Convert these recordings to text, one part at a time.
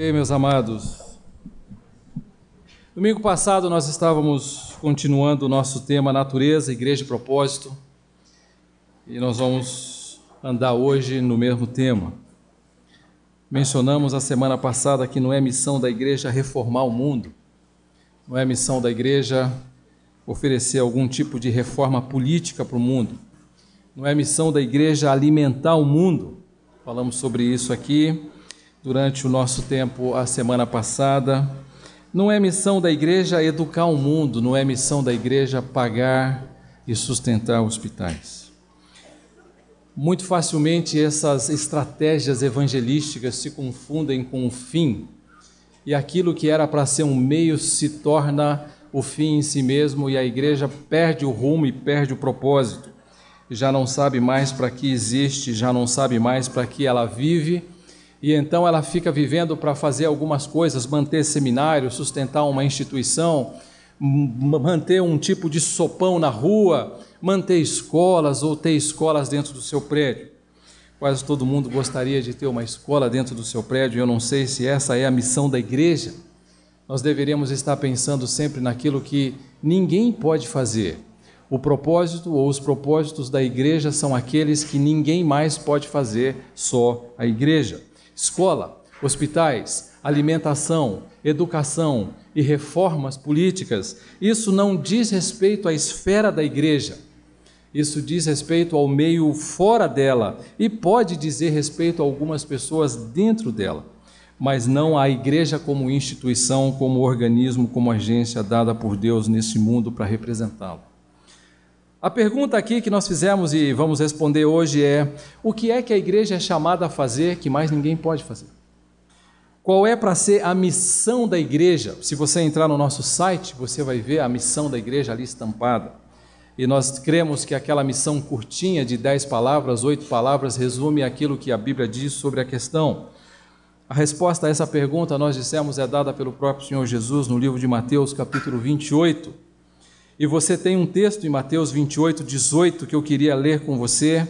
E meus amados, domingo passado nós estávamos continuando o nosso tema Natureza, Igreja e Propósito, e nós vamos andar hoje no mesmo tema. Mencionamos a semana passada que não é missão da igreja reformar o mundo, não é missão da igreja oferecer algum tipo de reforma política para o mundo, não é missão da igreja alimentar o mundo. Falamos sobre isso aqui durante o nosso tempo a semana passada. Não é missão da igreja educar o mundo, não é missão da igreja pagar e sustentar hospitais. Muito facilmente essas estratégias evangelísticas se confundem com o fim, e aquilo que era para ser um meio se torna o fim em si mesmo, e a igreja perde o rumo e perde o propósito. Já não sabe mais para que existe, já não sabe mais para que ela vive e então ela fica vivendo para fazer algumas coisas, manter seminário, sustentar uma instituição, manter um tipo de sopão na rua, manter escolas ou ter escolas dentro do seu prédio. Quase todo mundo gostaria de ter uma escola dentro do seu prédio, eu não sei se essa é a missão da igreja. Nós deveríamos estar pensando sempre naquilo que ninguém pode fazer. O propósito ou os propósitos da igreja são aqueles que ninguém mais pode fazer, só a igreja escola, hospitais, alimentação, educação e reformas políticas, isso não diz respeito à esfera da igreja. Isso diz respeito ao meio fora dela e pode dizer respeito a algumas pessoas dentro dela, mas não à igreja como instituição, como organismo, como agência dada por Deus nesse mundo para representá-lo. A pergunta aqui que nós fizemos e vamos responder hoje é: o que é que a igreja é chamada a fazer que mais ninguém pode fazer? Qual é para ser a missão da igreja? Se você entrar no nosso site, você vai ver a missão da igreja ali estampada. E nós cremos que aquela missão curtinha de dez palavras, oito palavras, resume aquilo que a Bíblia diz sobre a questão. A resposta a essa pergunta, nós dissemos, é dada pelo próprio Senhor Jesus no livro de Mateus, capítulo 28 e você tem um texto em Mateus 28, 18 que eu queria ler com você,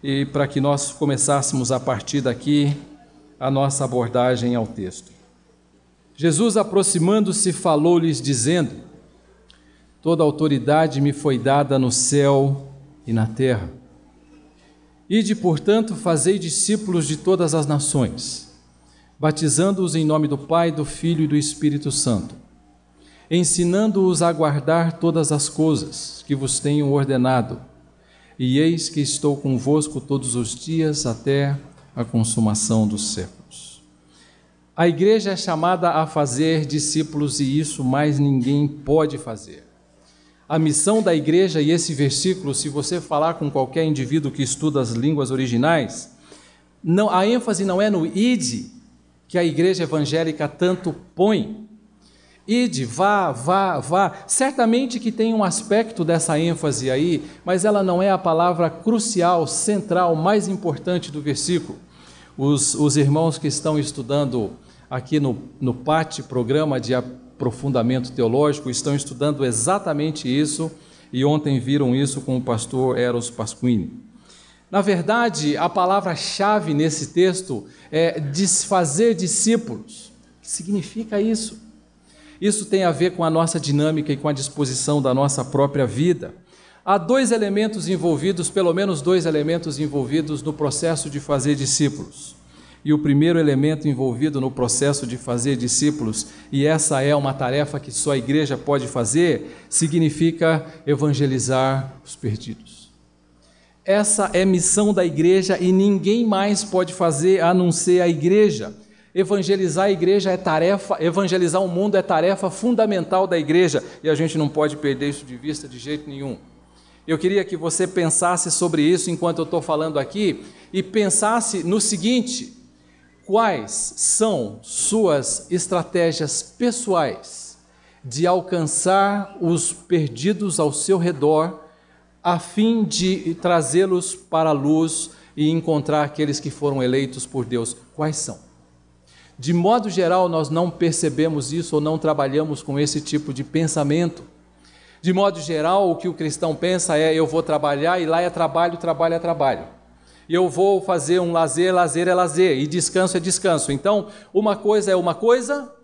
e para que nós começássemos a partir daqui a nossa abordagem ao texto. Jesus, aproximando-se, falou-lhes, dizendo: Toda autoridade me foi dada no céu e na terra. Ide, portanto, fazei discípulos de todas as nações, batizando-os em nome do Pai, do Filho e do Espírito Santo ensinando-os a guardar todas as coisas que vos tenho ordenado. E eis que estou convosco todos os dias até a consumação dos séculos. A igreja é chamada a fazer discípulos e isso mais ninguém pode fazer. A missão da igreja, e esse versículo, se você falar com qualquer indivíduo que estuda as línguas originais, não, a ênfase não é no id que a igreja evangélica tanto põe, Ide, vá, vá, vá. Certamente que tem um aspecto dessa ênfase aí, mas ela não é a palavra crucial, central, mais importante do versículo. Os, os irmãos que estão estudando aqui no, no PAT, Programa de Aprofundamento Teológico, estão estudando exatamente isso e ontem viram isso com o pastor Eros Pasquini. Na verdade, a palavra-chave nesse texto é desfazer discípulos. O que significa isso? Isso tem a ver com a nossa dinâmica e com a disposição da nossa própria vida. Há dois elementos envolvidos, pelo menos dois elementos envolvidos no processo de fazer discípulos. E o primeiro elemento envolvido no processo de fazer discípulos, e essa é uma tarefa que só a igreja pode fazer, significa evangelizar os perdidos. Essa é missão da igreja e ninguém mais pode fazer a não ser a igreja. Evangelizar a igreja é tarefa, evangelizar o mundo é tarefa fundamental da igreja e a gente não pode perder isso de vista de jeito nenhum. Eu queria que você pensasse sobre isso enquanto eu estou falando aqui e pensasse no seguinte: quais são suas estratégias pessoais de alcançar os perdidos ao seu redor, a fim de trazê-los para a luz e encontrar aqueles que foram eleitos por Deus? Quais são? De modo geral, nós não percebemos isso ou não trabalhamos com esse tipo de pensamento. De modo geral, o que o cristão pensa é: eu vou trabalhar e lá é trabalho, trabalho é trabalho. Eu vou fazer um lazer, lazer é lazer, e descanso é descanso. Então, uma coisa é uma coisa,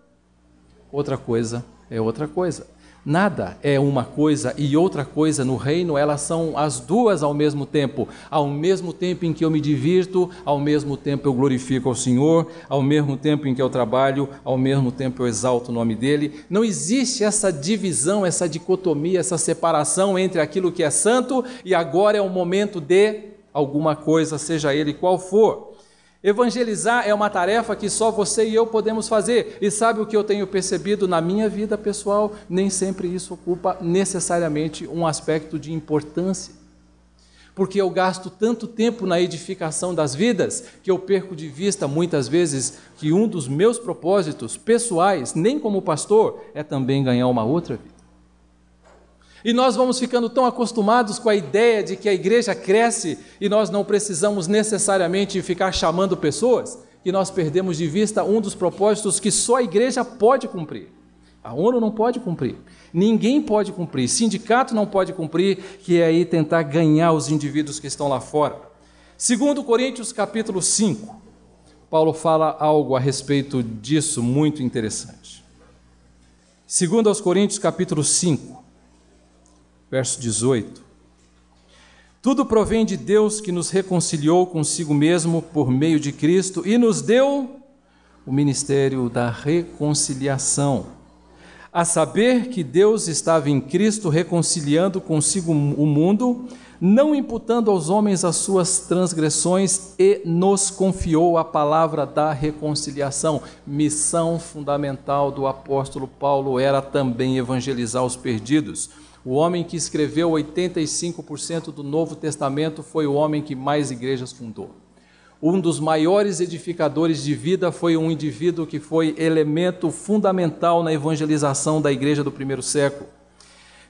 outra coisa é outra coisa. Nada é uma coisa e outra coisa no reino, elas são as duas ao mesmo tempo. Ao mesmo tempo em que eu me divirto, ao mesmo tempo eu glorifico ao Senhor, ao mesmo tempo em que eu trabalho, ao mesmo tempo eu exalto o nome dele. Não existe essa divisão, essa dicotomia, essa separação entre aquilo que é santo e agora é o momento de alguma coisa, seja ele qual for. Evangelizar é uma tarefa que só você e eu podemos fazer. E sabe o que eu tenho percebido na minha vida pessoal? Nem sempre isso ocupa necessariamente um aspecto de importância. Porque eu gasto tanto tempo na edificação das vidas que eu perco de vista muitas vezes que um dos meus propósitos pessoais, nem como pastor, é também ganhar uma outra vida. E nós vamos ficando tão acostumados com a ideia de que a igreja cresce e nós não precisamos necessariamente ficar chamando pessoas, que nós perdemos de vista um dos propósitos que só a igreja pode cumprir. A ONU não pode cumprir, ninguém pode cumprir, sindicato não pode cumprir, que é aí tentar ganhar os indivíduos que estão lá fora. Segundo Coríntios capítulo 5, Paulo fala algo a respeito disso muito interessante. Segundo aos Coríntios capítulo 5, verso 18. Tudo provém de Deus que nos reconciliou consigo mesmo por meio de Cristo e nos deu o ministério da reconciliação. A saber que Deus estava em Cristo reconciliando consigo o mundo, não imputando aos homens as suas transgressões, e nos confiou a palavra da reconciliação. Missão fundamental do apóstolo Paulo era também evangelizar os perdidos. O homem que escreveu 85% do Novo Testamento foi o homem que mais igrejas fundou. Um dos maiores edificadores de vida foi um indivíduo que foi elemento fundamental na evangelização da igreja do primeiro século.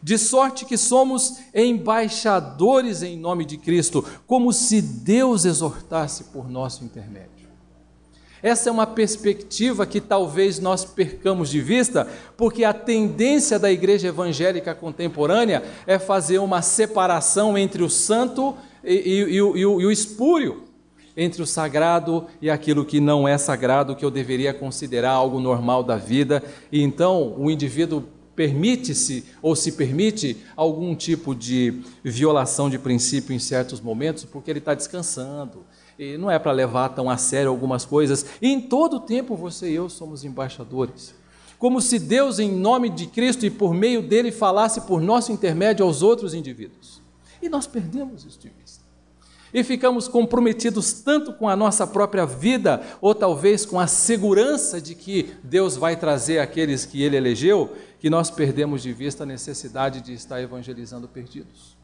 De sorte que somos embaixadores em nome de Cristo, como se Deus exortasse por nosso intermédio. Essa é uma perspectiva que talvez nós percamos de vista, porque a tendência da igreja evangélica contemporânea é fazer uma separação entre o santo e, e, e, e o, o espúrio, entre o sagrado e aquilo que não é sagrado, que eu deveria considerar algo normal da vida. E então o indivíduo permite-se ou se permite algum tipo de violação de princípio em certos momentos, porque ele está descansando e não é para levar tão a sério algumas coisas. E em todo tempo você e eu somos embaixadores. Como se Deus, em nome de Cristo e por meio dele, falasse por nosso intermédio aos outros indivíduos. E nós perdemos isso de vista. E ficamos comprometidos tanto com a nossa própria vida, ou talvez com a segurança de que Deus vai trazer aqueles que ele elegeu, que nós perdemos de vista a necessidade de estar evangelizando perdidos.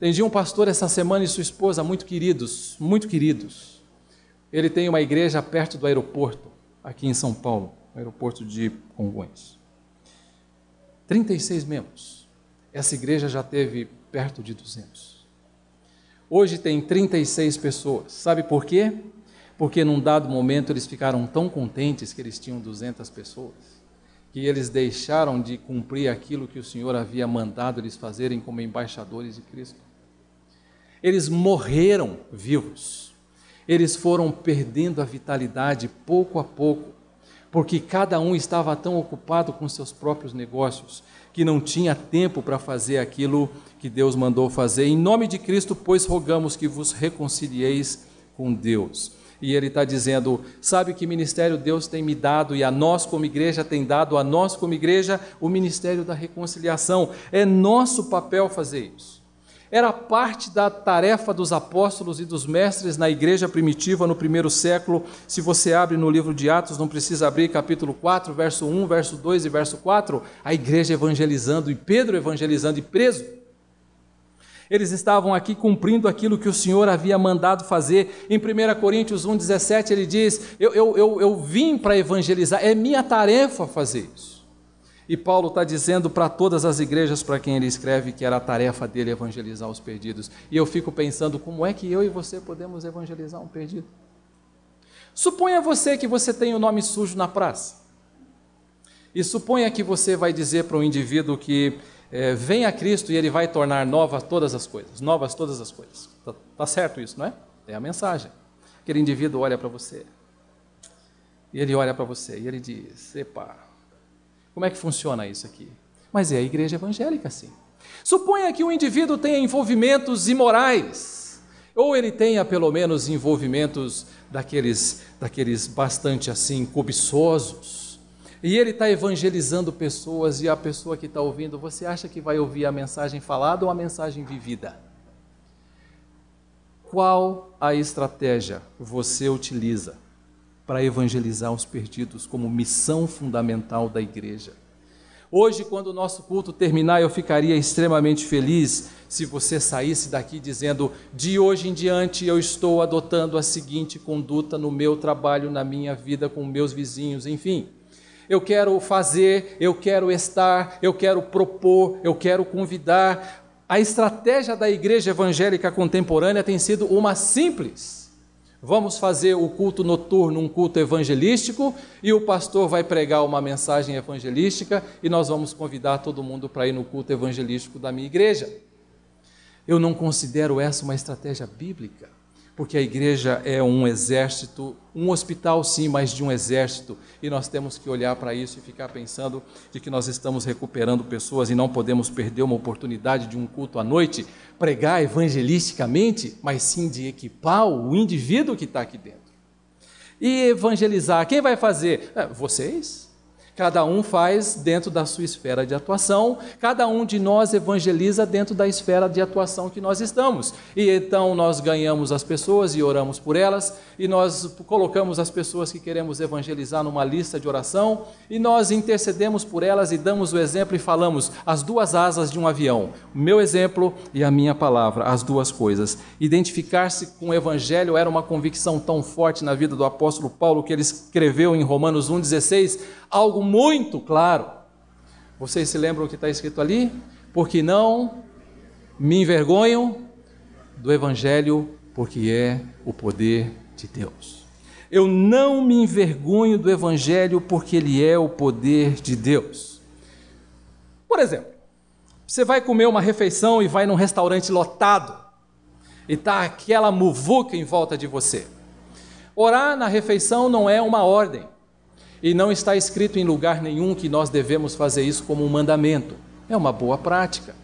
Atendi um pastor essa semana e sua esposa, muito queridos, muito queridos. Ele tem uma igreja perto do aeroporto, aqui em São Paulo, aeroporto de Congonhas. 36 membros. Essa igreja já teve perto de 200. Hoje tem 36 pessoas. Sabe por quê? Porque num dado momento eles ficaram tão contentes que eles tinham 200 pessoas, que eles deixaram de cumprir aquilo que o Senhor havia mandado eles fazerem como embaixadores de Cristo. Eles morreram vivos. Eles foram perdendo a vitalidade pouco a pouco, porque cada um estava tão ocupado com seus próprios negócios que não tinha tempo para fazer aquilo que Deus mandou fazer. Em nome de Cristo, pois, rogamos que vos reconcilieis com Deus. E ele está dizendo: sabe que ministério Deus tem me dado e a nós, como igreja, tem dado a nós, como igreja, o ministério da reconciliação. É nosso papel fazer isso. Era parte da tarefa dos apóstolos e dos mestres na igreja primitiva no primeiro século. Se você abre no livro de Atos, não precisa abrir capítulo 4, verso 1, verso 2 e verso 4, a igreja evangelizando e Pedro evangelizando e preso. Eles estavam aqui cumprindo aquilo que o Senhor havia mandado fazer. Em 1 Coríntios 1,17 ele diz: eu, eu, eu, eu vim para evangelizar, é minha tarefa fazer isso. E Paulo está dizendo para todas as igrejas para quem ele escreve que era a tarefa dele evangelizar os perdidos. E eu fico pensando como é que eu e você podemos evangelizar um perdido. Suponha você que você tem o um nome sujo na praça. E suponha que você vai dizer para um indivíduo que é, vem a Cristo e ele vai tornar novas todas as coisas. Novas todas as coisas. Está tá certo isso, não é? É a mensagem. Aquele indivíduo olha para você. E ele olha para você e ele diz: Epa, como é que funciona isso aqui? Mas é a igreja evangélica, sim. Suponha que o indivíduo tenha envolvimentos imorais, ou ele tenha pelo menos envolvimentos daqueles, daqueles bastante assim cobiçosos, e ele está evangelizando pessoas, e a pessoa que está ouvindo, você acha que vai ouvir a mensagem falada ou a mensagem vivida? Qual a estratégia você utiliza para evangelizar os perdidos como missão fundamental da igreja? Hoje, quando o nosso culto terminar, eu ficaria extremamente feliz se você saísse daqui dizendo: de hoje em diante eu estou adotando a seguinte conduta no meu trabalho, na minha vida, com meus vizinhos, enfim. Eu quero fazer, eu quero estar, eu quero propor, eu quero convidar. A estratégia da igreja evangélica contemporânea tem sido uma simples Vamos fazer o culto noturno, um culto evangelístico, e o pastor vai pregar uma mensagem evangelística e nós vamos convidar todo mundo para ir no culto evangelístico da minha igreja. Eu não considero essa uma estratégia bíblica porque a igreja é um exército, um hospital sim, mas de um exército, e nós temos que olhar para isso e ficar pensando de que nós estamos recuperando pessoas e não podemos perder uma oportunidade de um culto à noite, pregar evangelisticamente, mas sim de equipar o indivíduo que está aqui dentro. E evangelizar, quem vai fazer? É, vocês? Cada um faz dentro da sua esfera de atuação, cada um de nós evangeliza dentro da esfera de atuação que nós estamos. E então nós ganhamos as pessoas e oramos por elas, e nós colocamos as pessoas que queremos evangelizar numa lista de oração, e nós intercedemos por elas e damos o exemplo e falamos as duas asas de um avião, o meu exemplo e a minha palavra, as duas coisas. Identificar-se com o evangelho era uma convicção tão forte na vida do apóstolo Paulo que ele escreveu em Romanos 1,16 algo muito claro. Vocês se lembram o que está escrito ali? Porque não me envergonho do Evangelho, porque é o poder de Deus. Eu não me envergonho do Evangelho, porque ele é o poder de Deus. Por exemplo, você vai comer uma refeição e vai num restaurante lotado, e está aquela muvuca em volta de você. Orar na refeição não é uma ordem. E não está escrito em lugar nenhum que nós devemos fazer isso como um mandamento. É uma boa prática.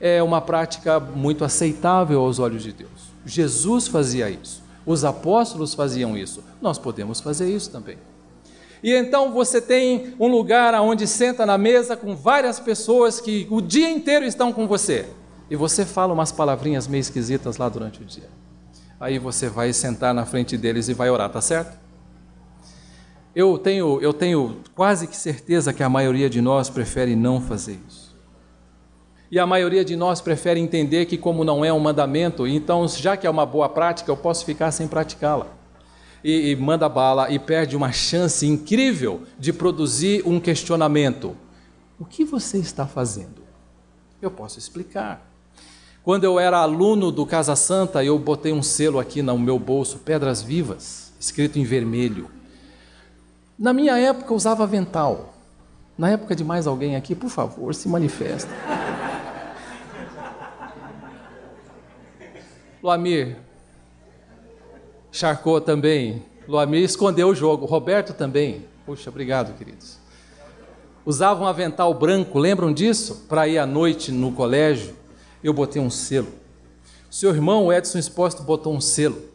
É uma prática muito aceitável aos olhos de Deus. Jesus fazia isso. Os apóstolos faziam isso. Nós podemos fazer isso também. E então você tem um lugar onde senta na mesa com várias pessoas que o dia inteiro estão com você. E você fala umas palavrinhas meio esquisitas lá durante o dia. Aí você vai sentar na frente deles e vai orar, tá certo? Eu tenho, eu tenho quase que certeza que a maioria de nós prefere não fazer isso. E a maioria de nós prefere entender que, como não é um mandamento, então, já que é uma boa prática, eu posso ficar sem praticá-la. E, e manda bala e perde uma chance incrível de produzir um questionamento. O que você está fazendo? Eu posso explicar. Quando eu era aluno do Casa Santa, eu botei um selo aqui no meu bolso, Pedras Vivas, escrito em vermelho. Na minha época usava avental. Na época de mais alguém aqui, por favor, se manifesta. Luamir. Charcot também. Luamir escondeu o jogo. Roberto também. Puxa, obrigado, queridos. Usavam um avental branco, lembram disso? Para ir à noite no colégio. Eu botei um selo. Seu irmão Edson Exposto botou um selo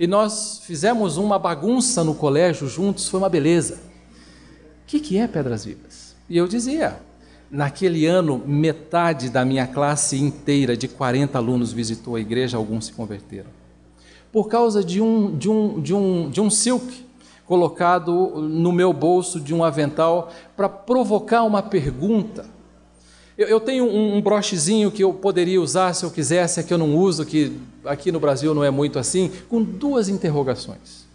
e nós fizemos uma bagunça no colégio juntos, foi uma beleza. O que, que é Pedras Vivas? E eu dizia, naquele ano, metade da minha classe inteira, de 40 alunos, visitou a igreja, alguns se converteram. Por causa de um, de um, de um, de um silk colocado no meu bolso de um avental para provocar uma pergunta eu, eu tenho um, um, brochezinho que eu poderia usar se eu quisesse, é que eu não uso, que aqui no Brasil não é muito assim, com duas interrogações.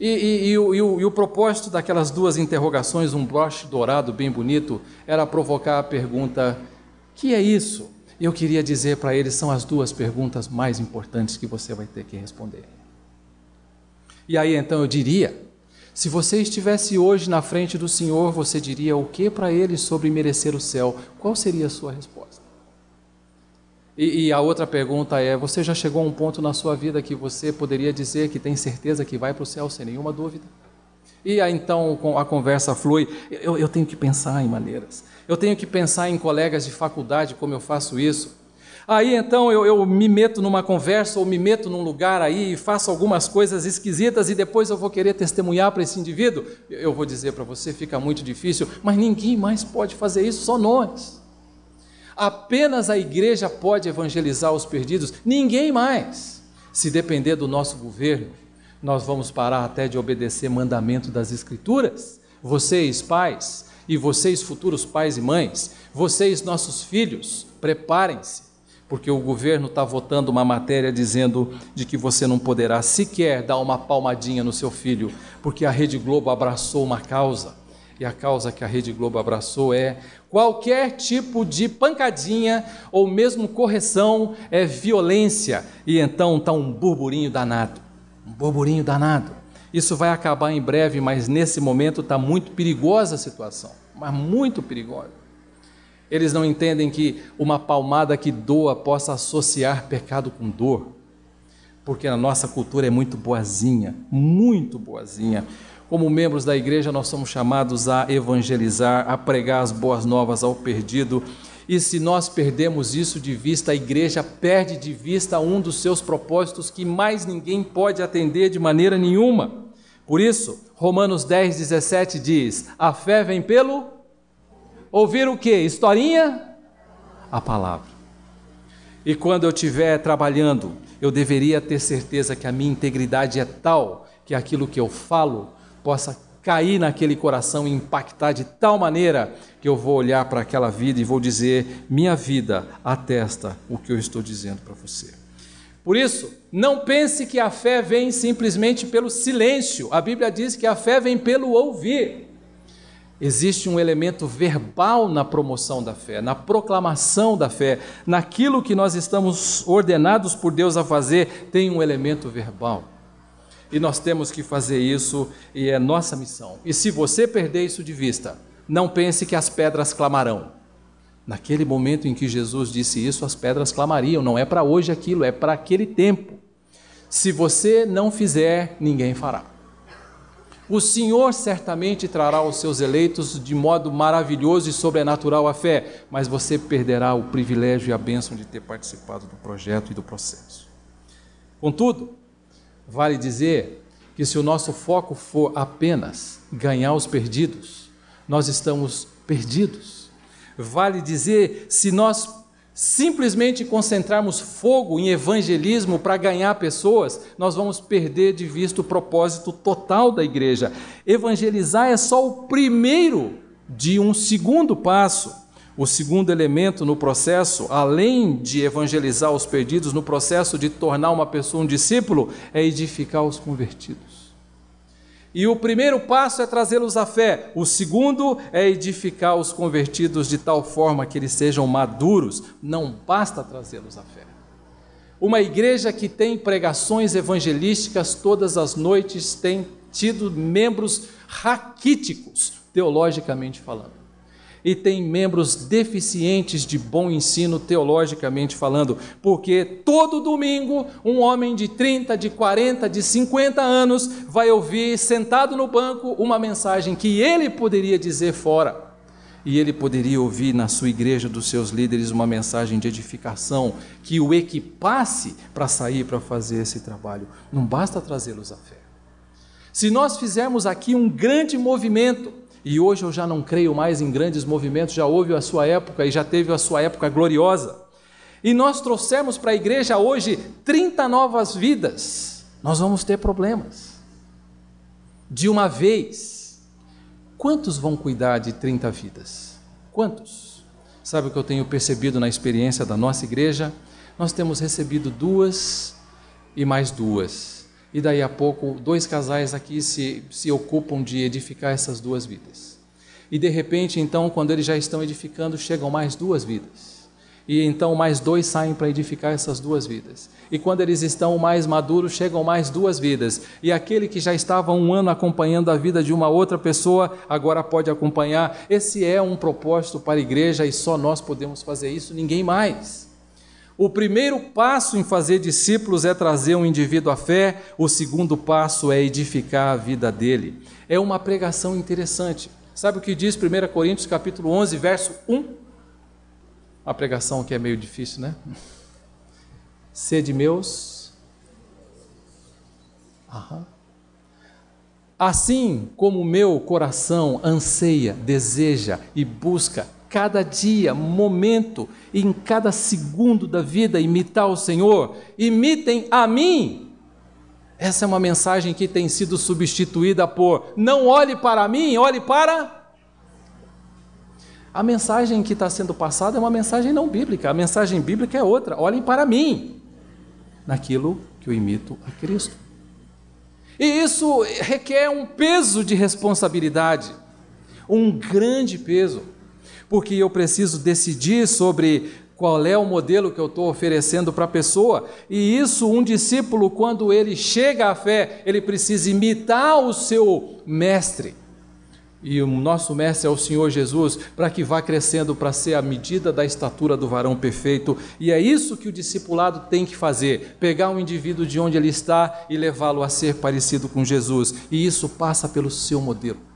E, e, e, o, o, e, o, propósito daquelas duas interrogações, um broche dourado bem bonito, era provocar a pergunta: que é isso? E eu queria dizer para eles: são as duas perguntas mais importantes que você vai ter que responder. E aí então eu diria: se você estivesse hoje na frente do Senhor, você diria o que para Ele sobre merecer o céu? Qual seria a sua resposta? E, e, a outra pergunta é: você já chegou a um ponto na sua vida que você poderia dizer que tem certeza que vai para o céu sem nenhuma dúvida? E aí então a conversa flui. Eu, eu tenho que pensar em maneiras. Eu tenho que pensar em colegas de faculdade, como eu faço isso. Aí então eu, eu, me meto numa conversa ou me meto num lugar aí e faço algumas coisas esquisitas e depois eu vou querer testemunhar para esse indivíduo. Eu vou dizer para você, fica muito difícil, mas ninguém mais pode fazer isso, só nós. Apenas a igreja pode evangelizar os perdidos, ninguém mais. Se depender do nosso governo, nós vamos parar até de obedecer mandamento das Escrituras. Vocês, pais, e vocês, futuros pais e mães, vocês, nossos filhos, preparem-se porque o governo está votando uma matéria dizendo de que você não poderá sequer dar uma palmadinha no seu filho, porque a Rede Globo abraçou uma causa. E a causa que a Rede Globo abraçou é qualquer tipo de pancadinha ou mesmo correção é violência. E então está um burburinho danado. Um burburinho danado. Isso vai acabar em breve, mas nesse momento está muito perigosa a situação. Mas muito perigosa. Eles não entendem que uma palmada que doa possa associar pecado com dor, porque a nossa cultura é muito boazinha, muito boazinha. Como membros da igreja, nós somos chamados a evangelizar, a pregar as boas novas ao perdido. E se nós perdemos isso de vista, a igreja perde de vista um dos seus propósitos que mais ninguém pode atender de maneira nenhuma. Por isso, Romanos 10, 17 diz: A fé vem pelo Ouvir o que? Historinha? A palavra. E quando eu estiver trabalhando, eu deveria ter certeza que a minha integridade é tal que aquilo que eu falo possa cair naquele coração e impactar de tal maneira que eu vou olhar para aquela vida e vou dizer: minha vida atesta o que eu estou dizendo para você. Por isso, não pense que a fé vem simplesmente pelo silêncio. A Bíblia diz que a fé vem pelo ouvir. Existe um elemento verbal na promoção da fé, na proclamação da fé, naquilo que nós estamos ordenados por Deus a fazer, tem um elemento verbal. E nós temos que fazer isso e é nossa missão. E se você perder isso de vista, não pense que as pedras clamarão. Naquele momento em que Jesus disse isso, as pedras clamariam, não é para hoje aquilo, é para aquele tempo. Se você não fizer, ninguém fará. O Senhor certamente trará os seus eleitos de modo maravilhoso e sobrenatural à fé, mas você perderá o privilégio e a bênção de ter participado do projeto e do processo. Contudo, vale dizer que se o nosso foco for apenas ganhar os perdidos, nós estamos perdidos. Vale dizer, se nós simplesmente concentrarmos fogo em evangelismo para ganhar pessoas, nós vamos perder de vista o propósito total da igreja. Evangelizar é só o primeiro de um segundo passo. O segundo elemento no processo, além de evangelizar os perdidos, no processo de tornar uma pessoa um discípulo, é edificar os convertidos. E o primeiro passo é trazê-los à fé, o segundo é edificar os convertidos de tal forma que eles sejam maduros. Não basta trazê-los à fé. Uma igreja que tem pregações evangelísticas todas as noites tem tido membros raquíticos, teologicamente falando e tem membros deficientes de bom ensino teologicamente falando, porque todo domingo um homem de 30, de 40, de 50 anos vai ouvir sentado no banco uma mensagem que ele poderia dizer fora. E ele poderia ouvir na sua igreja dos seus líderes uma mensagem de edificação que o equipasse para sair para fazer esse trabalho. Não basta trazê-los à fé. Se nós fizermos aqui um grande movimento, e hoje eu já não creio mais em grandes movimentos, já houve a sua época e já teve a sua época gloriosa. E nós trouxemos para a igreja hoje 30 novas vidas. Nós vamos ter problemas. De uma vez. Quantos vão cuidar de 30 vidas? Quantos? Sabe o que eu tenho percebido na experiência da nossa igreja? Nós temos recebido duas e mais duas e daí a pouco dois casais aqui se, se ocupam de edificar essas duas vidas. E de repente, então, quando eles já estão edificando, chegam mais duas vidas. E então mais dois saem para edificar essas duas vidas. E quando eles estão mais maduros, chegam mais duas vidas. E aquele que já estava um ano acompanhando a vida de uma outra pessoa, agora pode acompanhar. Esse é um propósito para a igreja e só nós podemos fazer isso, ninguém mais. O primeiro passo em fazer discípulos é trazer um indivíduo à fé, o segundo passo é edificar a vida dele. É uma pregação interessante. Sabe o que diz 1 Coríntios capítulo 11, verso 1? Uma pregação que é meio difícil, né? Sede meus. Aham. Assim como meu coração anseia, deseja e busca cada dia, momento, em cada segundo da vida imitar o Senhor, imitem a mim. Essa é uma mensagem que tem sido substituída por não olhe para mim, olhe para. A mensagem que está sendo passada é uma mensagem não bíblica, a mensagem bíblica é outra: olhem para mim, naquilo que eu imito a Cristo. E isso requer um peso de responsabilidade, um grande peso porque eu preciso decidir sobre qual é o modelo que eu estou oferecendo para a pessoa. E isso, um discípulo, quando ele chega à fé, ele precisa imitar o seu mestre. E o nosso mestre é o Senhor Jesus, para que vá crescendo para ser a medida da estatura do varão perfeito. E é isso que o discipulado tem que fazer: pegar um indivíduo de onde ele está e levá-lo a ser parecido com Jesus. E isso passa pelo seu modelo.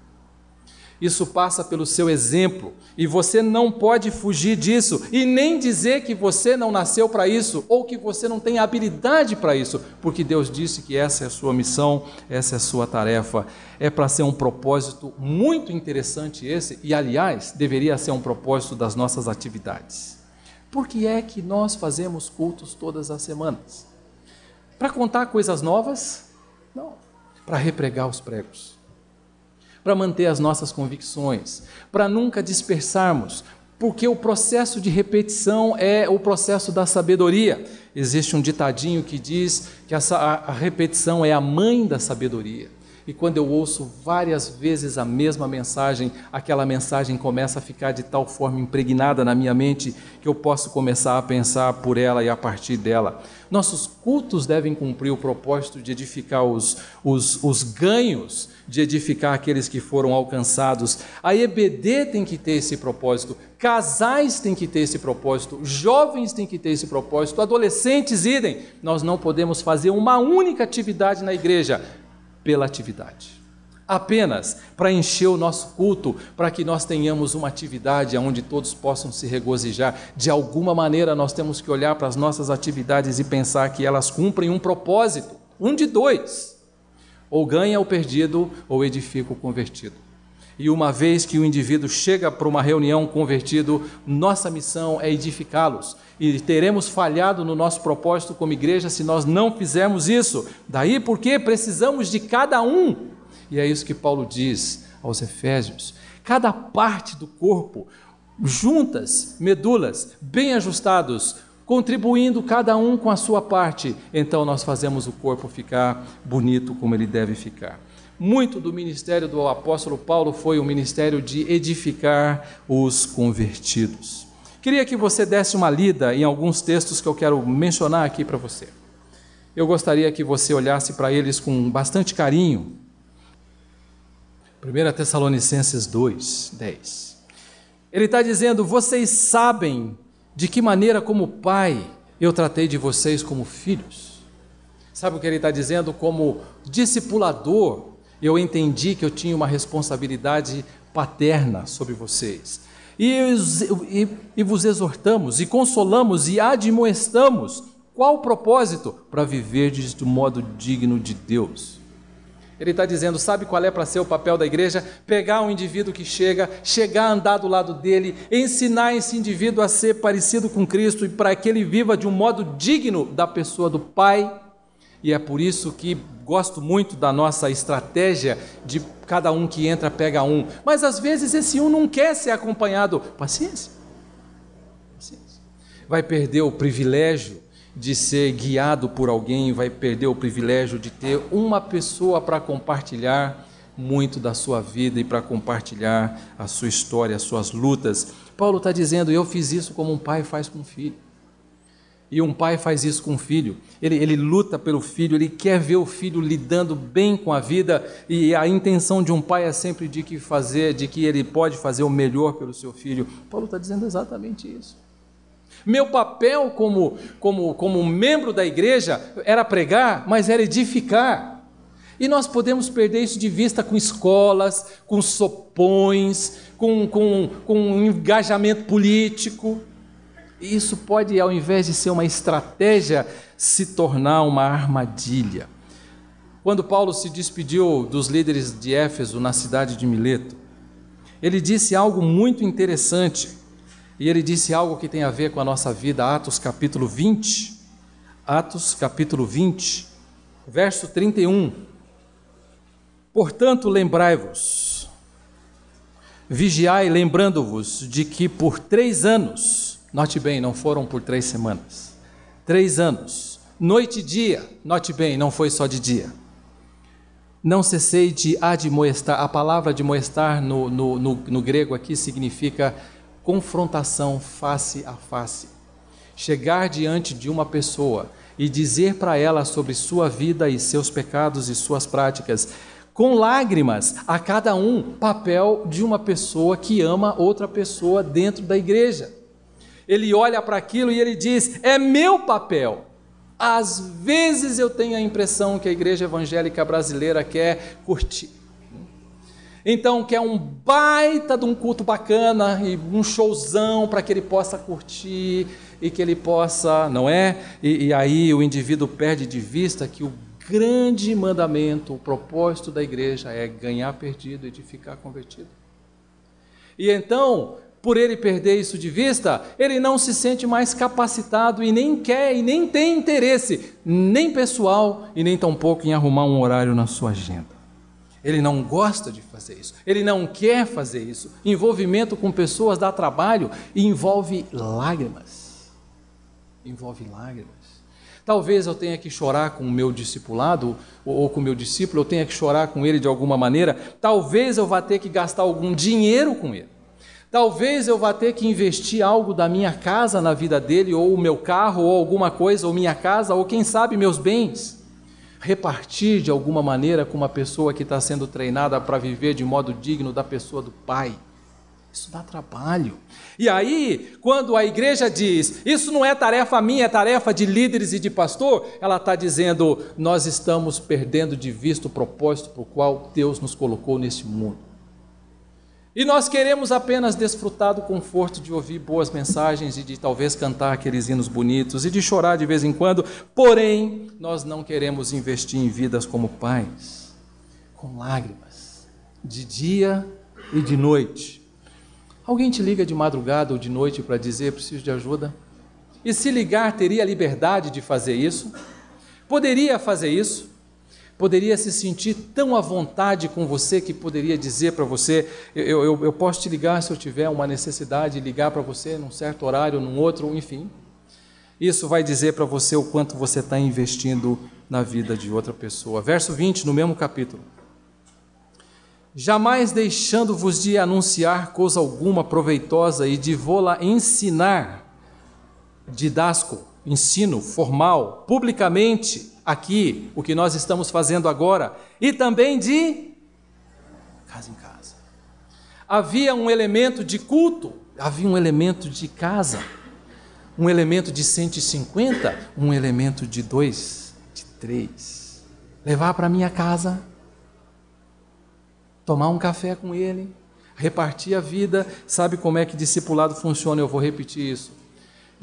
Isso passa pelo seu exemplo, e você não pode fugir disso e nem dizer que você não nasceu para isso ou que você não tem habilidade para isso, porque Deus disse que essa é a sua missão, essa é a sua tarefa. É para ser um propósito muito interessante esse, e aliás, deveria ser um propósito das nossas atividades. Por que é que nós fazemos cultos todas as semanas? Para contar coisas novas? Não, para repregar os pregos para manter as nossas convicções, para nunca dispersarmos, porque o processo de repetição é o processo da sabedoria. Existe um ditadinho que diz que a, repetição é a mãe da sabedoria. E quando eu ouço várias vezes a mesma mensagem, aquela mensagem começa a ficar de tal forma impregnada na minha mente que eu posso começar a pensar por ela e a partir dela. Nossos cultos devem cumprir o propósito de edificar os, os, os ganhos, de edificar aqueles que foram alcançados. A EBD tem que ter esse propósito, casais têm que ter esse propósito, jovens têm que ter esse propósito, adolescentes idem. Nós não podemos fazer uma única atividade na igreja pela atividade. Apenas para encher o nosso culto, para que nós tenhamos uma atividade onde todos possam se regozijar. De alguma maneira, nós temos que olhar para as nossas atividades e pensar que elas cumprem um propósito, um de dois: ou ganha o perdido, ou edifica o convertido. E uma vez que o indivíduo chega para uma reunião convertido, nossa missão é edificá-los. E teremos falhado no nosso propósito como igreja se nós não fizermos isso. Daí porque precisamos de cada um. E é isso que Paulo diz aos Efésios. Cada parte do corpo, juntas, medulas, bem ajustados, contribuindo cada um com a sua parte, então nós fazemos o corpo ficar bonito como ele deve ficar. Muito do ministério do apóstolo Paulo foi o ministério de edificar os convertidos. Queria que você desse uma lida em alguns textos que eu quero mencionar aqui para você. Eu gostaria que você olhasse para eles com bastante carinho. 1 Tessalonicenses 2, 10. Ele está dizendo: Vocês sabem de que maneira, como pai, eu tratei de vocês como filhos. Sabe o que ele está dizendo? Como discipulador, eu entendi que eu tinha uma responsabilidade paterna sobre vocês. E, e, e vos exortamos, e consolamos, e admoestamos. Qual o propósito? Para viverdes do modo digno de Deus. Ele está dizendo: sabe qual é para ser o papel da igreja? Pegar um indivíduo que chega, chegar a andar do lado dele, ensinar esse indivíduo a ser parecido com Cristo e para que ele viva de um modo digno da pessoa do Pai. E é por isso que gosto muito da nossa estratégia de cada um que entra pega um, mas às vezes esse um não quer ser acompanhado. Paciência. Paciência. Vai perder o privilégio de ser guiado por alguém, vai perder o privilégio de ter uma pessoa para compartilhar muito da sua vida e para compartilhar a sua história, as suas lutas. Paulo está dizendo: Eu fiz isso como um pai faz com um filho. E um pai faz isso com o filho. Ele, ele luta pelo filho, ele quer ver o filho lidando bem com a vida, e a intenção de um pai é sempre de que fazer, de que ele pode fazer o melhor pelo seu filho. Paulo está dizendo exatamente isso. Meu papel como, como, como membro da igreja era pregar, mas era edificar. E nós podemos perder isso de vista com escolas, com sopões, com, com, com engajamento político. Isso pode, ao invés de ser uma estratégia, se tornar uma armadilha. Quando Paulo se despediu dos líderes de Éfeso na cidade de Mileto, ele disse algo muito interessante. E ele disse algo que tem a ver com a nossa vida, Atos capítulo 20. Atos capítulo 20, verso 31. Portanto, lembrai-vos, vigiai, lembrando-vos de que por três anos, note bem, não foram por três semanas, três anos, noite e dia, note bem, não foi só de dia. Não cessei de admoestar, a palavra admoestar no, no, no, no grego aqui significa confrontação face a face. Chegar diante de uma pessoa e dizer para ela sobre sua vida e seus pecados e suas práticas, com lágrimas, a cada um papel de uma pessoa que ama outra pessoa dentro da igreja. Ele olha para aquilo e ele diz: É meu papel. Às vezes eu tenho a impressão que a igreja evangélica brasileira quer curtir. Então, quer um baita de um culto bacana e um showzão para que ele possa curtir e que ele possa, não é? E, e aí o indivíduo perde de vista que o grande mandamento, o propósito da igreja é ganhar perdido, edificar convertido. E então, por ele perder isso de vista, ele não se sente mais capacitado e nem quer e nem tem interesse, nem pessoal e nem tampouco em arrumar um horário na sua agenda. Ele não gosta de fazer isso, ele não quer fazer isso. Envolvimento com pessoas dá trabalho e envolve lágrimas. Envolve lágrimas. Talvez eu tenha que chorar com o meu discipulado ou com o meu discípulo, eu tenha que chorar com ele de alguma maneira. Talvez eu vá ter que gastar algum dinheiro com ele. Talvez eu vá ter que investir algo da minha casa na vida dele, ou o meu carro, ou alguma coisa, ou minha casa, ou quem sabe meus bens repartir de alguma maneira com uma pessoa que está sendo treinada para viver de modo digno da pessoa do Pai. Isso dá trabalho. E aí, quando a igreja diz, isso não é tarefa minha, é tarefa de líderes e de pastor, ela está dizendo, nós estamos perdendo de vista o propósito para o qual Deus nos colocou nesse mundo. E nós queremos apenas desfrutar do conforto de ouvir boas mensagens e de talvez cantar aqueles hinos bonitos e de chorar de vez em quando, porém, nós não queremos investir em vidas como pais, com lágrimas, de dia e de noite. Alguém te liga de madrugada ou de noite para dizer preciso de ajuda? E se ligar, teria liberdade de fazer isso? Poderia fazer isso? Poderia se sentir tão à vontade com você que poderia dizer para você: eu, eu, eu, posso te ligar se eu tiver uma necessidade, ligar para você num certo horário, num outro, enfim. Isso vai dizer para você o quanto você está investindo na vida de outra pessoa. Verso 20, no mesmo capítulo. Jamais deixando-vos de anunciar coisa alguma proveitosa e de vô-la ensinar, didasco, ensino formal, publicamente, aqui, o que nós estamos fazendo agora, e também de casa em casa. Havia um elemento de culto, havia um elemento de casa, um elemento de 150, um elemento de dois, de três. Levar para minha casa, tomar um café com ele, repartir a vida. Sabe como é que discipulado funciona? Eu vou repetir isso.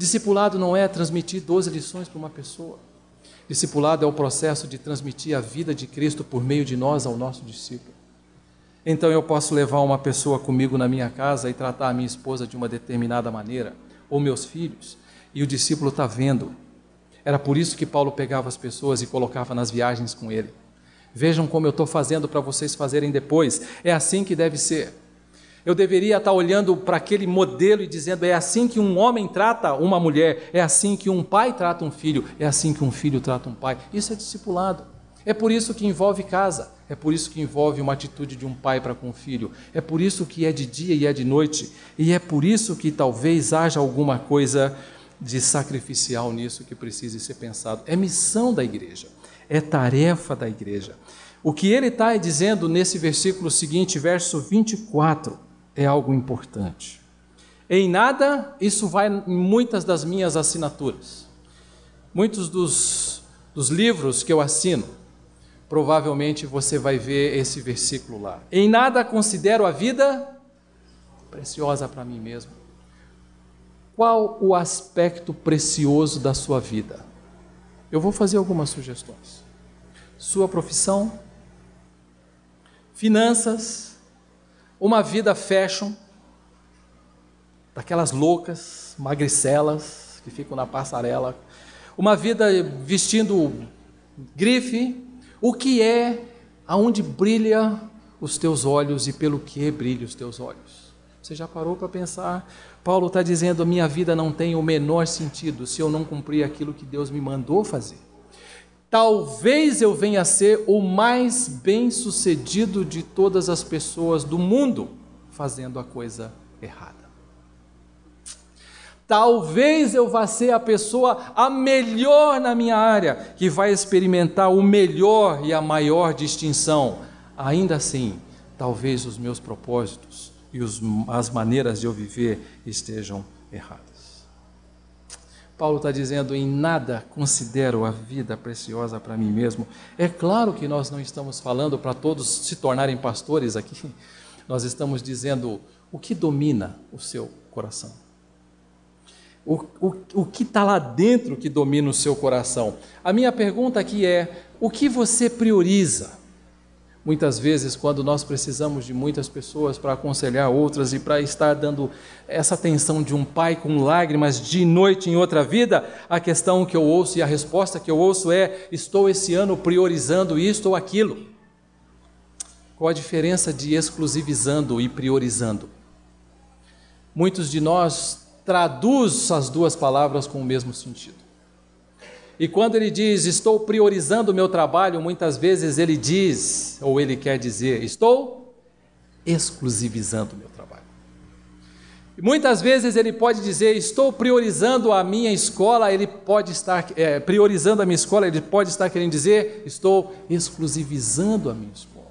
Discipulado não é transmitir 12 lições para uma pessoa. Discipulado é o processo de transmitir a vida de Cristo por meio de nós ao nosso discípulo. Então eu posso levar uma pessoa comigo na minha casa e tratar a minha esposa de uma determinada maneira, ou meus filhos, e o discípulo está vendo. Era por isso que Paulo pegava as pessoas e colocava nas viagens com ele. Vejam como eu estou fazendo para vocês fazerem depois. É assim que deve ser. Eu deveria estar olhando para aquele modelo e dizendo: é assim que um homem trata uma mulher, é assim que um pai trata um filho, é assim que um filho trata um pai. Isso é discipulado. É por isso que envolve casa, é por isso que envolve uma atitude de um pai para com o filho, é por isso que é de dia e é de noite, e é por isso que talvez haja alguma coisa de sacrificial nisso que precise ser pensado. É missão da igreja, é tarefa da igreja. O que ele está dizendo nesse versículo seguinte, verso 24 é algo importante. Em nada, isso vai em muitas das minhas assinaturas. Muitos dos, dos livros que eu assino, provavelmente você vai ver esse versículo lá. Em nada considero a vida preciosa para mim mesmo. Qual o aspecto precioso da sua vida? Eu vou fazer algumas sugestões. Sua profissão, finanças, uma vida fashion, daquelas loucas, magricelas que ficam na passarela, uma vida vestindo grife, o que é aonde brilha os teus olhos e pelo que brilham os teus olhos? Você já parou para pensar? Paulo está dizendo: a minha vida não tem o menor sentido se eu não cumprir aquilo que Deus me mandou fazer. Talvez eu venha a ser o mais bem-sucedido de todas as pessoas do mundo fazendo a coisa errada. Talvez eu vá ser a pessoa a melhor na minha área, que vai experimentar o melhor e a maior distinção. Ainda assim, talvez os meus propósitos e os, as maneiras de eu viver estejam erradas. Paulo está dizendo: em nada considero a vida preciosa para mim mesmo. É claro que nós não estamos falando para todos se tornarem pastores aqui, nós estamos dizendo o que domina o seu coração. O, o, o que está lá dentro que domina o seu coração. A minha pergunta aqui é: o que você prioriza? Muitas vezes, quando nós precisamos de muitas pessoas para aconselhar outras e para estar dando essa atenção de um pai com lágrimas de noite em outra vida, a questão que eu ouço e a resposta que eu ouço é: estou esse ano priorizando isto ou aquilo. Qual a diferença de exclusivizando e priorizando? Muitos de nós traduz as duas palavras com o mesmo sentido. E quando ele diz, estou priorizando o meu trabalho, muitas vezes ele diz, ou ele quer dizer, estou exclusivizando o meu trabalho. E muitas vezes ele pode dizer, estou priorizando a minha escola, ele pode estar é, priorizando a minha escola, ele pode estar querendo dizer, estou exclusivizando a minha escola.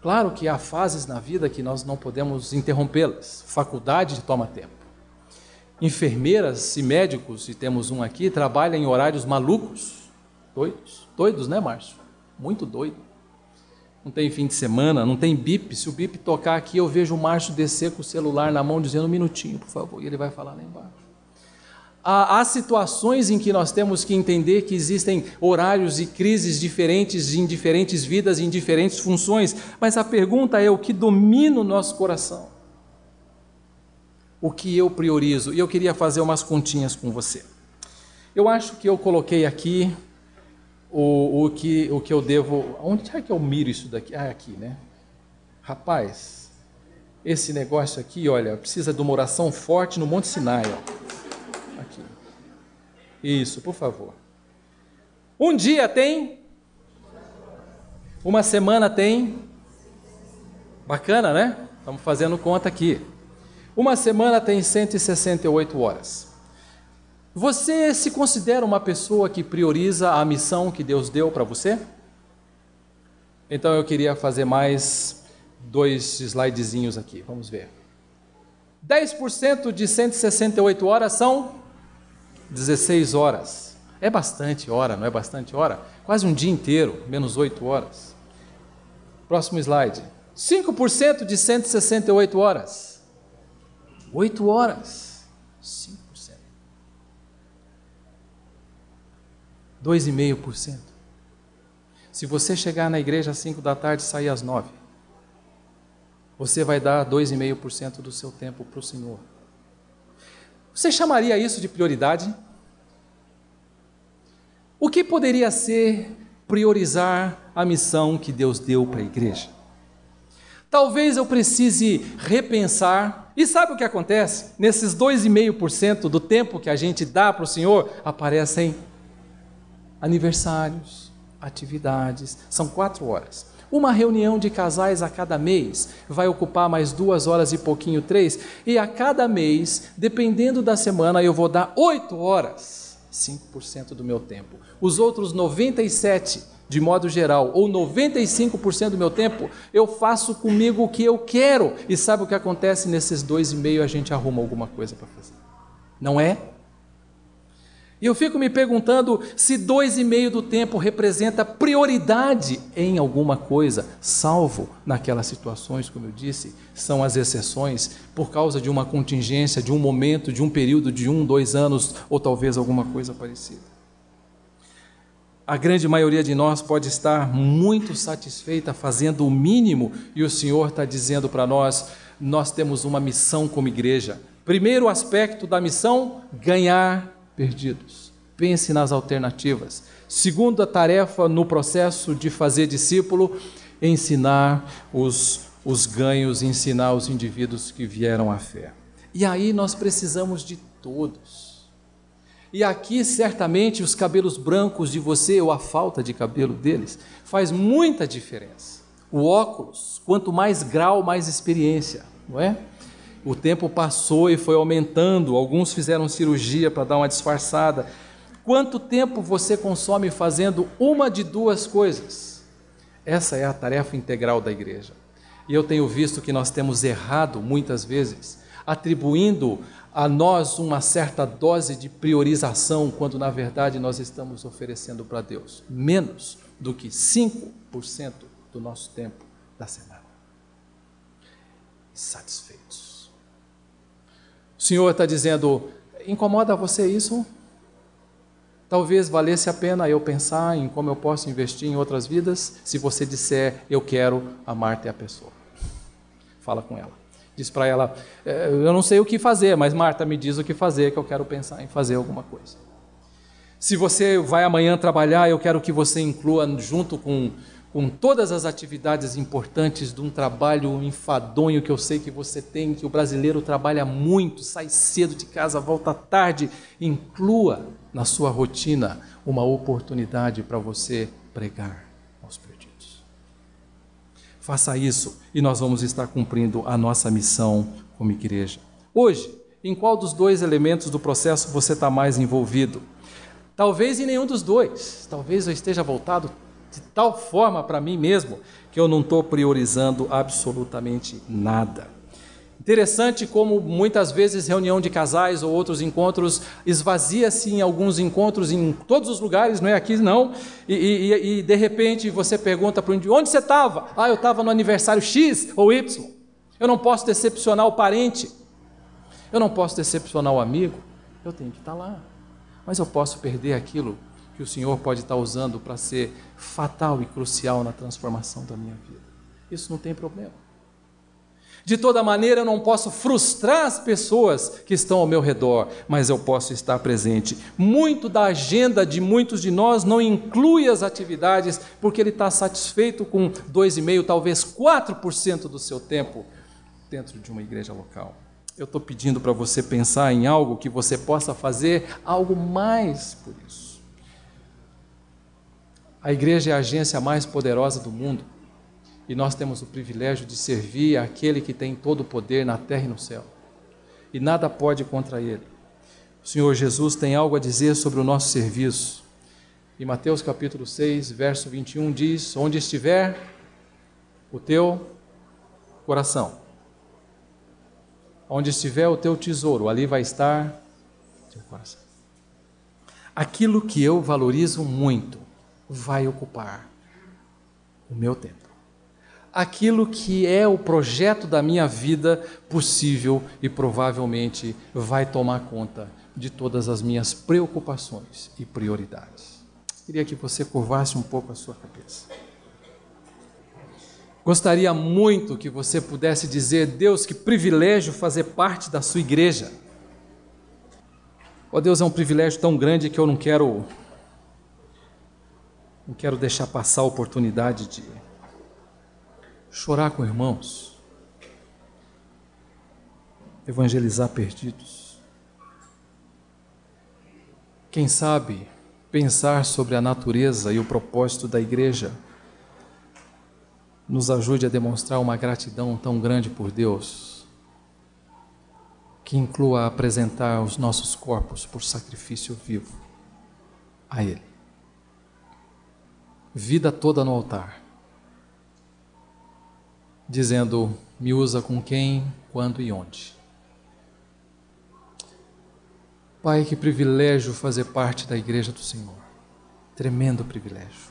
Claro que há fases na vida que nós não podemos interrompê-las. Faculdade toma tempo enfermeiras e médicos, e temos um aqui, trabalham em horários malucos, doidos, doidos, né, Márcio? Muito doido. Não tem fim de semana, não tem bip. Se o bip tocar aqui, eu vejo o Márcio descer com o celular na mão, dizendo um minutinho, por favor, e ele vai falar lá embaixo. Há, há situações em que nós temos que entender que existem horários e crises diferentes em diferentes vidas, em diferentes funções, mas a pergunta é o que domina o nosso coração o que eu priorizo. E eu queria fazer umas continhas com você. Eu acho que eu coloquei aqui o, o, que, o que eu devo. Onde é que eu miro isso daqui? Ah, aqui, né? Rapaz, esse negócio aqui, olha, precisa de uma oração forte no Monte Sinai. Ó. Aqui. Isso, por favor. Um dia tem. Uma semana tem. Bacana, né? Estamos fazendo conta aqui. Uma semana tem 168 horas. Você se considera uma pessoa que prioriza a missão que Deus deu para você? Então eu queria fazer mais dois slidezinhos aqui. Vamos ver. 10% de 168 horas são 16 horas. É bastante hora, não é bastante hora? Quase um dia inteiro, menos 8 horas. Próximo slide. 5% de 168 horas. Oito horas, 5%. 2,5%. Se você chegar na igreja às 5 da tarde e sair às 9, você vai dar 2,5% do seu tempo para o Senhor. Você chamaria isso de prioridade? O que poderia ser priorizar a missão que Deus deu para a igreja? Talvez eu precise repensar. E sabe o que acontece? Nesses 2,5% do tempo que a gente dá para o Senhor, aparecem aniversários, atividades. São quatro horas. Uma reunião de casais a cada mês vai ocupar mais duas horas e pouquinho, três. E a cada mês, dependendo da semana, eu vou dar oito horas, 5% do meu tempo. Os outros 97 de modo geral, ou 95% do meu tempo, eu faço comigo o que eu quero. E sabe o que acontece nesses dois e meio? A gente arruma alguma coisa para fazer. Não é? E eu fico me perguntando se dois e meio do tempo representa prioridade em alguma coisa, salvo naquelas situações, como eu disse, são as exceções, por causa de uma contingência, de um momento, de um período de um, dois anos, ou talvez alguma coisa parecida. A grande maioria de nós pode estar muito satisfeita fazendo o mínimo, e o Senhor está dizendo para nós: nós temos uma missão como igreja. Primeiro aspecto da missão: ganhar perdidos. Pense nas alternativas. Segunda tarefa no processo de fazer discípulo, ensinar os, os ganhos, ensinar os indivíduos que vieram à fé. E aí nós precisamos de todos. E aqui, certamente, os cabelos brancos de você, ou a falta de cabelo deles, faz muita diferença. O óculos, quanto mais grau, mais experiência, não é? O tempo passou e foi aumentando, alguns fizeram cirurgia para dar uma disfarçada. Quanto tempo você consome fazendo uma de duas coisas? Essa é a tarefa integral da igreja. E eu tenho visto que nós temos errado muitas vezes, atribuindo a nós uma certa dose de priorização, quando na verdade nós estamos oferecendo para Deus menos do que 5% do nosso tempo da semana. Satisfeitos. O Senhor está dizendo: incomoda você isso? Talvez valesse a pena eu pensar em como eu posso investir em outras vidas, se você disser, eu quero amar-te a pessoa. Fala com ela. Diz para ela, é, eu não sei o que fazer, mas Marta me diz o que fazer, que eu quero pensar em fazer alguma coisa. Se você vai amanhã trabalhar, eu quero que você inclua junto com com todas as atividades importantes de um trabalho enfadonho que eu sei que você tem, que o brasileiro trabalha muito, sai cedo de casa, volta tarde, inclua na sua rotina uma oportunidade para você pregar. Faça isso e nós vamos estar cumprindo a nossa missão como igreja. Hoje, em qual dos dois elementos do processo você está mais envolvido? Talvez em nenhum dos dois. Talvez eu esteja voltado de tal forma para mim mesmo que eu não estou priorizando absolutamente nada. Interessante como muitas vezes reunião de casais ou outros encontros esvazia-se em alguns encontros em todos os lugares, não é aqui não, e, e, e de repente você pergunta para índio, onde você estava? Ah, eu estava no aniversário X ou Y. Eu não posso decepcionar o parente, eu não posso decepcionar o amigo, eu tenho que estar lá. Mas eu posso perder aquilo que o Senhor pode estar usando para ser fatal e crucial na transformação da minha vida. Isso não tem problema. De toda maneira, eu não posso frustrar as pessoas que estão ao meu redor, mas eu posso estar presente. Muito da agenda de muitos de nós não inclui as atividades, porque ele está satisfeito com 2,5%, talvez 4% do seu tempo dentro de uma igreja local. Eu estou pedindo para você pensar em algo que você possa fazer algo mais por isso. A igreja é a agência mais poderosa do mundo e nós temos o privilégio de servir aquele que tem todo o poder na terra e no céu. E nada pode contra ele. O Senhor Jesus tem algo a dizer sobre o nosso serviço. Em Mateus capítulo 6, verso 21 diz: Onde estiver o teu coração, onde estiver o teu tesouro, ali vai estar o teu coração. Aquilo que eu valorizo muito vai ocupar o meu tempo. Aquilo que é o projeto da minha vida possível e provavelmente vai tomar conta de todas as minhas preocupações e prioridades. Queria que você curvasse um pouco a sua cabeça. Gostaria muito que você pudesse dizer, Deus, que privilégio fazer parte da sua igreja. Ó oh, Deus, é um privilégio tão grande que eu não quero não quero deixar passar a oportunidade de chorar com irmãos, evangelizar perdidos. Quem sabe pensar sobre a natureza e o propósito da igreja nos ajude a demonstrar uma gratidão tão grande por Deus, que inclua apresentar os nossos corpos por sacrifício vivo a Ele. vida toda no altar, dizendo: me usa com quem, quando e onde. Pai, que privilégio fazer parte da igreja do Senhor. Tremendo privilégio.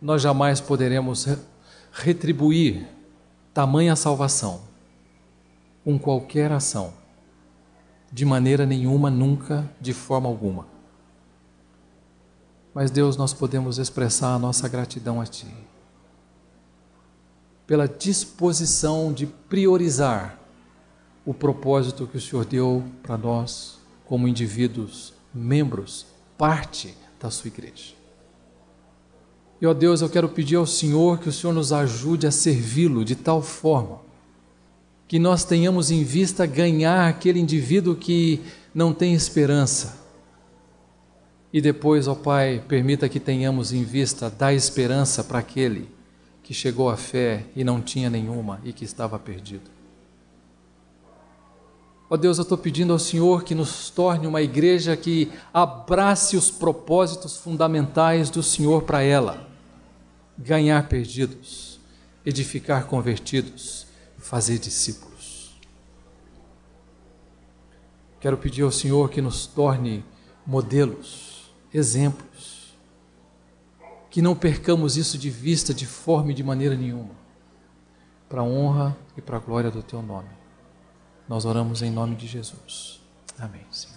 Nós jamais poderemos retribuir tamanha salvação com qualquer ação, de maneira nenhuma, nunca, de forma alguma. Mas, Deus, nós podemos expressar a nossa gratidão a Ti, pela disposição de priorizar o propósito que o Senhor deu para nós, como indivíduos, membros, parte da Sua igreja. E, ó Deus, eu quero pedir ao Senhor que o Senhor nos ajude a servi-lo de tal forma que nós tenhamos em vista ganhar aquele indivíduo que não tem esperança. E depois, ó Pai, permita que tenhamos em vista dar esperança para aquele que chegou à fé e não tinha nenhuma e que estava perdido. Ó Deus, eu estou pedindo ao Senhor que nos torne uma igreja que abrace os propósitos fundamentais do Senhor para ela: ganhar perdidos, edificar convertidos, fazer discípulos. Quero pedir ao Senhor que nos torne modelos, exemplos, que não percamos isso de vista de forma e de maneira nenhuma, para a honra e para a glória do Teu nome. Nós oramos em nome de Jesus. Amém, Senhor.